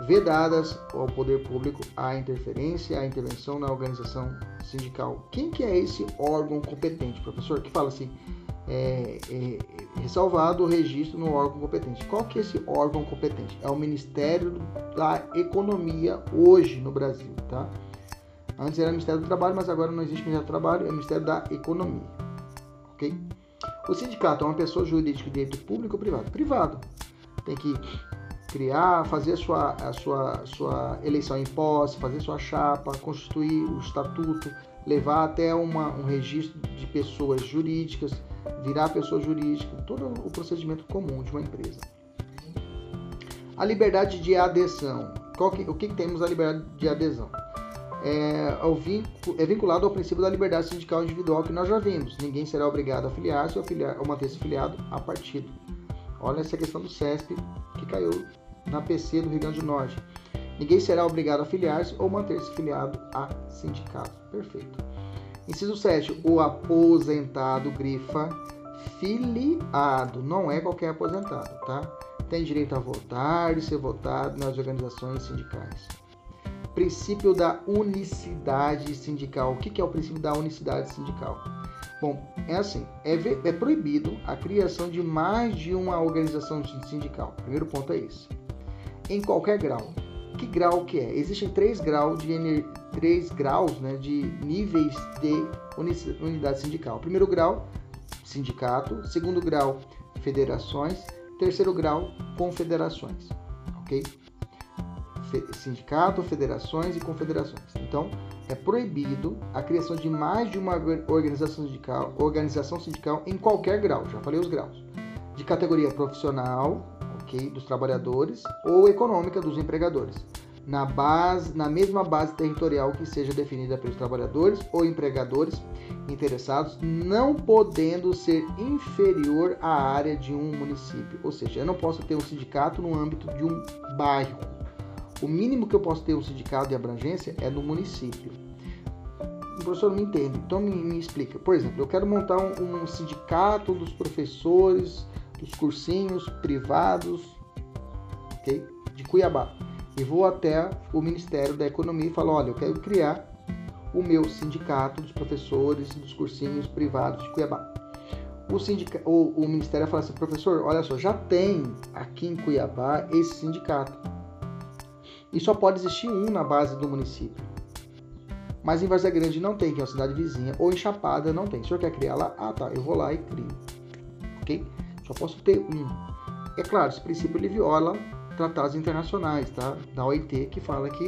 vedadas ao poder público a interferência, a intervenção na organização sindical. Quem que é esse órgão competente, professor? Que fala assim, é, é, ressalvado o registro no órgão competente. Qual que é esse órgão competente? É o Ministério da Economia hoje no Brasil, tá? Antes era Ministério do Trabalho, mas agora não existe Ministério do Trabalho, é Ministério da Economia, ok? O sindicato é uma pessoa jurídica de direito público ou privado? Privado. Tem que criar, fazer a sua, a sua, sua eleição em posse, fazer sua chapa, constituir o estatuto, levar até uma, um registro de pessoas jurídicas, virar pessoa jurídica, todo o procedimento comum de uma empresa. A liberdade de adesão. Que, o que, que temos a liberdade de adesão? É, é, vinculado ao princípio da liberdade sindical individual que nós já vimos. Ninguém será obrigado a filiar-se ou, ou manter-se filiado a partido. Olha essa questão do CESP que caiu na PC do Rio Grande do Norte. Ninguém será obrigado a filiar-se ou manter-se filiado a sindicato. Perfeito. Inciso 7. O aposentado grifa filiado. Não é qualquer aposentado, tá? Tem direito a votar e ser votado nas organizações sindicais. Princípio da unicidade sindical. O que é o princípio da unicidade sindical? Bom, é assim, é, é proibido a criação de mais de uma organização sindical. Primeiro ponto é esse. Em qualquer grau. Que grau que é? Existem três graus de três graus, né, de níveis de unidade sindical. Primeiro grau, sindicato. Segundo grau, federações. Terceiro grau, confederações. Ok? Sindicato, federações e confederações. Então, é proibido a criação de mais de uma organização sindical, organização sindical em qualquer grau, já falei os graus, de categoria profissional, ok, dos trabalhadores, ou econômica dos empregadores, na base, na mesma base territorial que seja definida pelos trabalhadores ou empregadores interessados, não podendo ser inferior à área de um município. Ou seja, eu não posso ter um sindicato no âmbito de um bairro o mínimo que eu posso ter um sindicato de abrangência é no município. O professor não entende, então me, me explica. Por exemplo, eu quero montar um, um sindicato dos professores dos cursinhos privados, ok? De Cuiabá. E vou até o Ministério da Economia e falo, olha, eu quero criar o meu sindicato dos professores dos cursinhos privados de Cuiabá. O, sindica... o, o Ministério fala assim, professor, olha só, já tem aqui em Cuiabá esse sindicato e só pode existir um na base do município. Mas em Várzea Grande não tem, que é uma cidade vizinha, ou em Chapada não tem. O senhor quer criar lá? Ah, tá, eu vou lá e crio. Ok? Só posso ter um. É claro, esse princípio ele viola tratados internacionais, tá? Da OIT, que fala que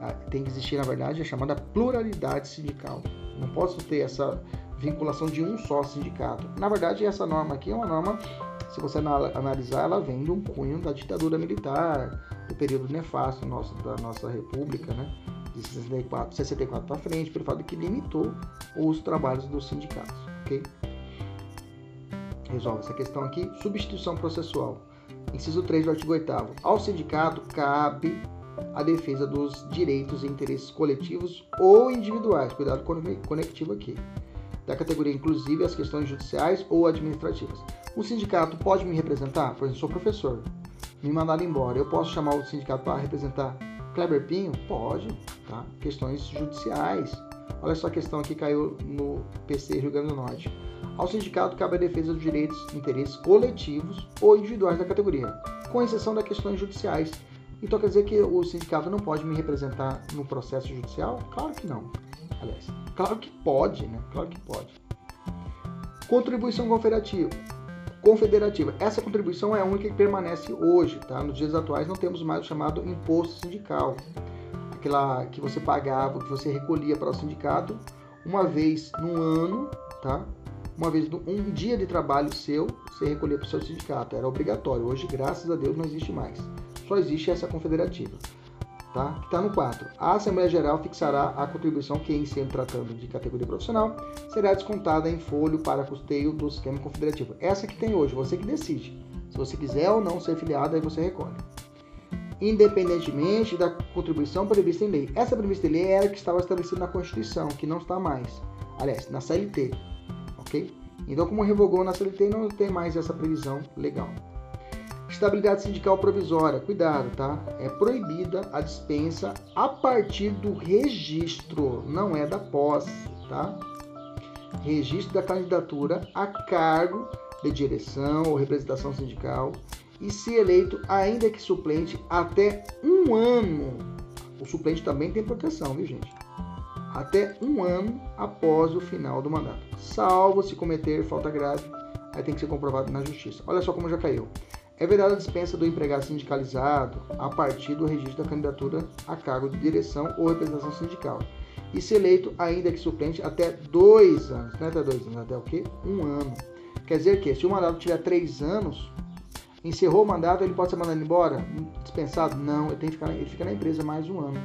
ah, tem que existir, na verdade, a chamada pluralidade sindical. Não posso ter essa vinculação de um só sindicato. Na verdade, essa norma aqui é uma norma, se você analisar, ela vem de um cunho da ditadura militar, do período nefasto nosso, da nossa república, né? De 64, 64 para frente, pelo fato de que limitou os trabalhos dos sindicatos, ok? Resolve essa questão aqui. Substituição processual. Inciso 3 do artigo 8 Ao sindicato cabe a defesa dos direitos e interesses coletivos ou individuais. Cuidado com o conectivo aqui. Da categoria inclusive as questões judiciais ou administrativas. O sindicato pode me representar? Por exemplo, sou professor me mandaram embora. Eu posso chamar o sindicato para representar Kleber Pinho? Pode, tá? Questões judiciais. Olha só a questão aqui caiu no PC Rio Grande do Norte. Ao sindicato cabe a defesa dos direitos e interesses coletivos ou individuais da categoria, com exceção das questões judiciais. Então quer dizer que o sindicato não pode me representar no processo judicial? Claro que não. Aliás, claro que pode, né? Claro que pode. Contribuição confederativa confederativa. Essa contribuição é a única que permanece hoje, tá? Nos dias atuais não temos mais o chamado imposto sindical, aquela que você pagava, que você recolhia para o sindicato uma vez no ano, tá? Uma vez um dia de trabalho seu, você recolhia para o seu sindicato, era obrigatório. Hoje, graças a Deus, não existe mais. Só existe essa confederativa tá? que está no 4. A Assembleia Geral fixará a contribuição que, em sendo tratando de categoria profissional, será descontada em folho para custeio do esquema confederativo. Essa que tem hoje, você que decide. Se você quiser ou não ser filiado, aí você recolhe. Independentemente da contribuição prevista em lei. Essa prevista em lei era que estava estabelecida na Constituição, que não está mais. Aliás, na CLT. Ok? Então, como revogou na CLT, não tem mais essa previsão legal. Estabilidade sindical provisória, cuidado, tá? É proibida a dispensa a partir do registro, não é da posse, tá? Registro da candidatura a cargo de direção ou representação sindical e se eleito, ainda que suplente, até um ano. O suplente também tem proteção, viu, gente? Até um ano após o final do mandato, salvo se cometer falta grave, aí tem que ser comprovado na justiça. Olha só como já caiu É vedada a dispensa do empregado sindicalizado a partir do registro da candidatura a cargo de direção ou representação sindical. E se eleito, ainda que suplente, até dois anos. Não é até dois anos, até o quê? Um ano. Quer dizer que, se o mandato tiver três anos, encerrou o mandato, ele pode ser mandado embora? Dispensado? Não, ele, tem que ficar, ele fica na empresa mais um ano.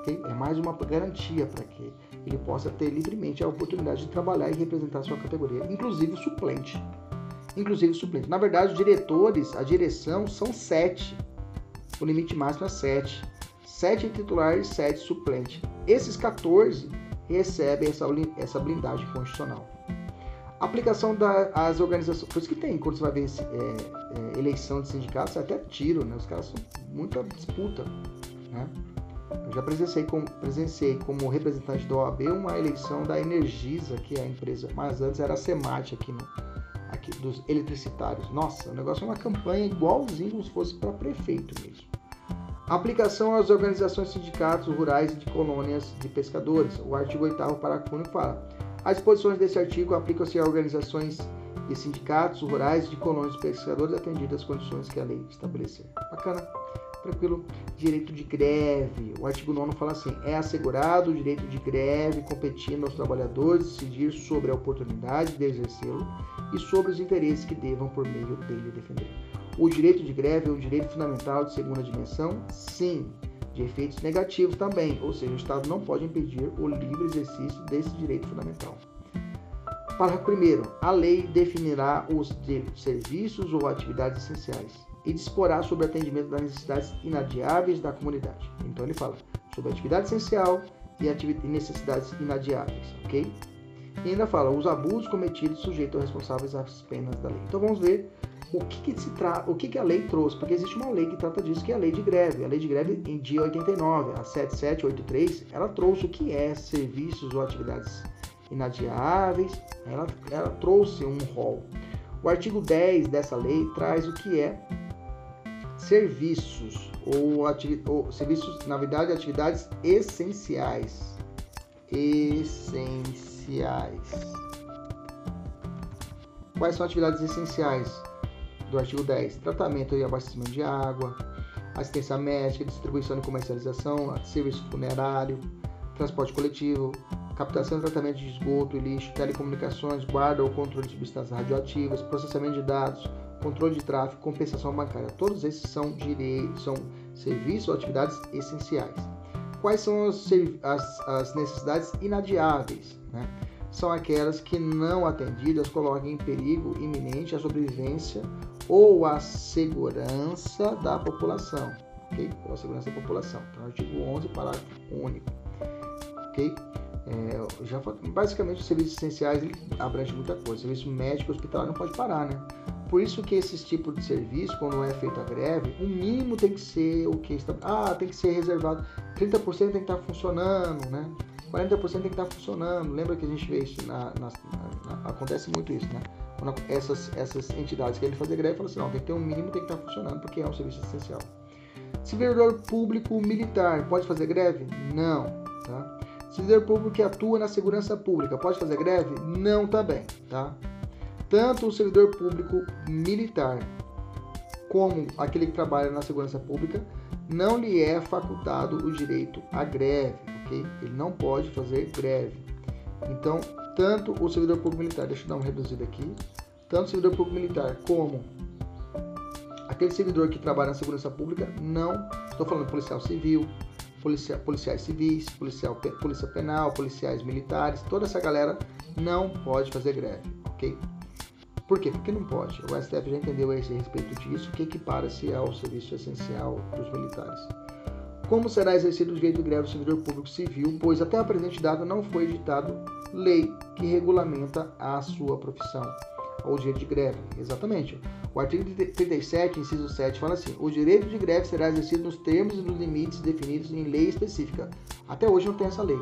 Okay? É mais uma garantia para que ele possa ter livremente a oportunidade de trabalhar e representar sua categoria, inclusive o suplente. Inclusive suplente. Na verdade, os diretores, a direção, são sete. O limite máximo é sete. Sete titulares, sete suplentes. Esses 14 recebem essa, essa blindagem constitucional. Aplicação das organizações. Por isso que tem, quando você vai ver é, é, eleição de sindicatos, é até tiro, né? Os caras são muita disputa. Né? Eu já presenciei como, presenciei como representante da OAB uma eleição da Energisa, que é a empresa, mas antes era a Semate aqui, no, aqui dos eletricitários. Nossa, o negócio é uma campanha igualzinho como se fosse para prefeito mesmo. Aplicação às organizações sindicatos rurais e de colônias de pescadores. O artigo 8 parágrafo fala: as disposições desse artigo aplicam-se a organizações de sindicatos rurais de colônias de pescadores atendidas as condições que a lei estabelecer. Bacana tranquilo. Direito de greve. O artigo 9 fala assim: é assegurado o direito de greve, competindo aos trabalhadores decidir sobre a oportunidade de exercê-lo e sobre os interesses que devam, por meio dele, defender. O direito de greve é um direito fundamental de segunda dimensão? Sim. De efeitos negativos também, ou seja, o Estado não pode impedir o livre exercício desse direito fundamental. Parágrafo 1. A lei definirá os serviços ou atividades essenciais e disporá sobre o atendimento das necessidades inadiáveis da comunidade. Então ele fala sobre atividade essencial e necessidades inadiáveis, ok? E ainda fala os abusos cometidos sujeitos responsáveis às penas da lei. Então vamos ver o que, que se tra... o que, que a lei trouxe, porque existe uma lei que trata disso, que é a lei de greve. A lei de greve em dia 89, a 7783, ela trouxe o que é serviços ou atividades inadiáveis, ela, ela trouxe um rol. O artigo 10 dessa lei traz o que é serviços ou, ou serviços, na verdade, atividades essenciais. Essenciais. Quais são atividades essenciais do artigo 10? Tratamento e abastecimento de água, assistência médica, distribuição e comercialização, serviço funerário, transporte coletivo, captação e tratamento de esgoto e lixo, telecomunicações, guarda ou controle de substâncias radioativas, processamento de dados, controle de tráfego, compensação bancária. Todos esses são, direitos, são serviços ou atividades essenciais. Quais são as, as, as necessidades inadiáveis? Né? São aquelas que, não atendidas, colocam em perigo iminente a sobrevivência ou a segurança da população. Ok? Ou a segurança da população. Então, artigo 11, parágrafo único. Ok? É, já, basicamente, os serviços essenciais abrangem muita coisa. Serviço médico hospitalar não pode parar, né? Por isso que esses tipos de serviço, quando é feita a greve, o mínimo tem que ser o que está. Ah, tem que ser reservado. 30% tem que estar funcionando, né? 40% tem que estar funcionando. Lembra que a gente vê isso na, na, na, acontece muito isso, né? Quando essas, essas entidades querem fazer greve, falam assim, não, tem que ter um mínimo, tem que estar funcionando, porque é um serviço essencial. Servidor público militar pode fazer greve? Não, tá? Servidor público que atua na segurança pública pode fazer greve? Não também, tá? Tanto o servidor público militar como aquele que trabalha na segurança pública, não lhe é facultado o direito à greve, ok? Ele não pode fazer greve. Então, tanto o servidor público militar, deixa eu dar um reduzido aqui, tanto o servidor público militar como aquele servidor que trabalha na segurança pública, não, estou falando policial civil, policia, policiais civis, policial, polícia penal, policiais militares, toda essa galera não pode fazer greve, ok? Por quê? Porque não pode. O STF já entendeu a esse respeito disso, que equipara-se ao serviço essencial dos militares. Como será exercido o direito de greve do servidor público civil, pois até a presente data não foi editado lei que regulamenta a sua profissão, ou direito de greve. Exatamente. O artigo 37, inciso 7, fala assim: o direito de greve será exercido nos termos e nos limites definidos em lei específica. Até hoje não tem essa lei.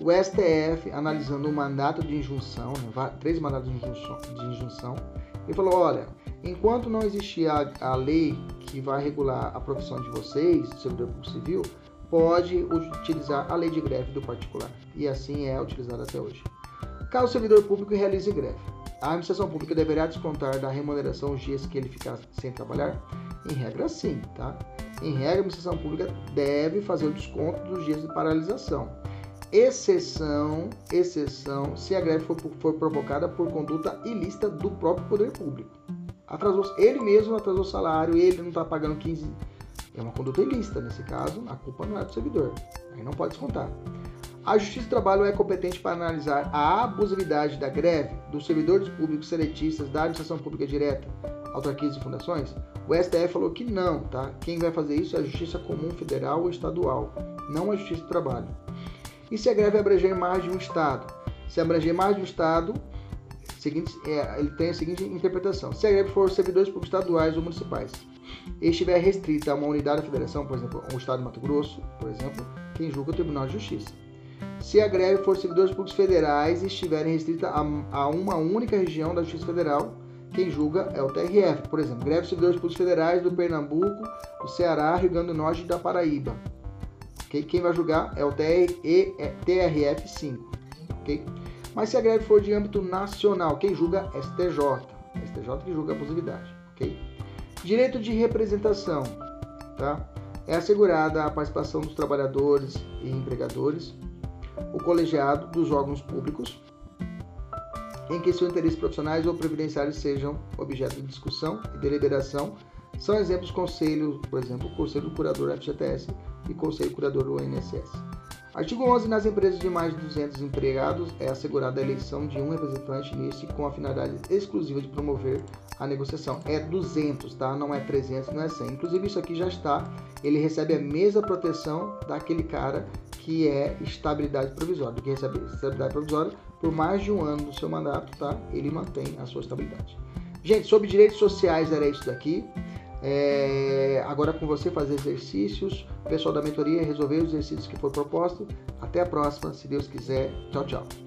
O STF, analisando o mandato de injunção, né, três mandatos de injunção, ele falou: olha, enquanto não existir a, a lei que vai regular a profissão de vocês, servidor público civil, pode utilizar a lei de greve do particular. E assim é utilizada até hoje. Caso o servidor público realize greve, a administração pública deverá descontar da remuneração os dias que ele ficar sem trabalhar? Em regra, sim, tá? Em regra, a administração pública deve fazer o desconto dos dias de paralisação. Exceção, exceção, se a greve for, for provocada por conduta ilícita do próprio poder público. Atrasou, ele mesmo atrasou o salário, ele não está pagando 15. É uma conduta ilícita, nesse caso, a culpa não é do servidor. Aí não pode descontar. A Justiça do Trabalho é competente para analisar a abusividade da greve dos servidores públicos seletistas da administração pública direta, autarquias e fundações? O STF falou que não, tá? Quem vai fazer isso é a Justiça Comum Federal ou Estadual, não a Justiça do Trabalho. E se a greve abranger mais de um estado? Se abranger mais de um estado, seguinte, é, ele tem a seguinte interpretação: se a greve for servidores públicos estaduais ou municipais, e estiver restrita a uma unidade da federação, por exemplo, um estado de Mato Grosso, por exemplo, quem julga é o Tribunal de Justiça se a greve for servidores públicos federais e estiverem restrita a, a, uma única região da Justiça Federal, quem julga é o TRF. Por exemplo, greve de servidores públicos federais do Pernambuco, do Ceará, Rio Grande do Norte e da Paraíba. Okay? Quem vai julgar é o TRF 5. Okay? Mas se a greve for de âmbito nacional, quem julga é STJ. STJ que julga a abusividade. Okay? Direito de representação. Tá? É assegurada a participação dos trabalhadores e empregadores o colegiado dos órgãos públicos em que seus interesses profissionais ou previdenciários sejam objeto de discussão e deliberação. São exemplos conselho, por exemplo, o Conselho Curador FGTS e Conselho Curador do INSS. Artigo 11. Nas empresas de mais de 200 empregados é assegurada a eleição de um representante neste com a finalidade exclusiva de promover a negociação. É 200, tá? Não é 300, não é 100. Inclusive isso aqui já está, ele recebe a mesma proteção daquele cara que é estabilidade provisória, do que recebe estabilidade provisória por mais de um ano do seu mandato, tá? Ele mantém a sua estabilidade. Gente, sobre direitos sociais era isso daqui. É, agora com você fazer exercícios, o pessoal da mentoria resolver os exercícios que foram propostos. Até a próxima, se Deus quiser. Tchau, tchau.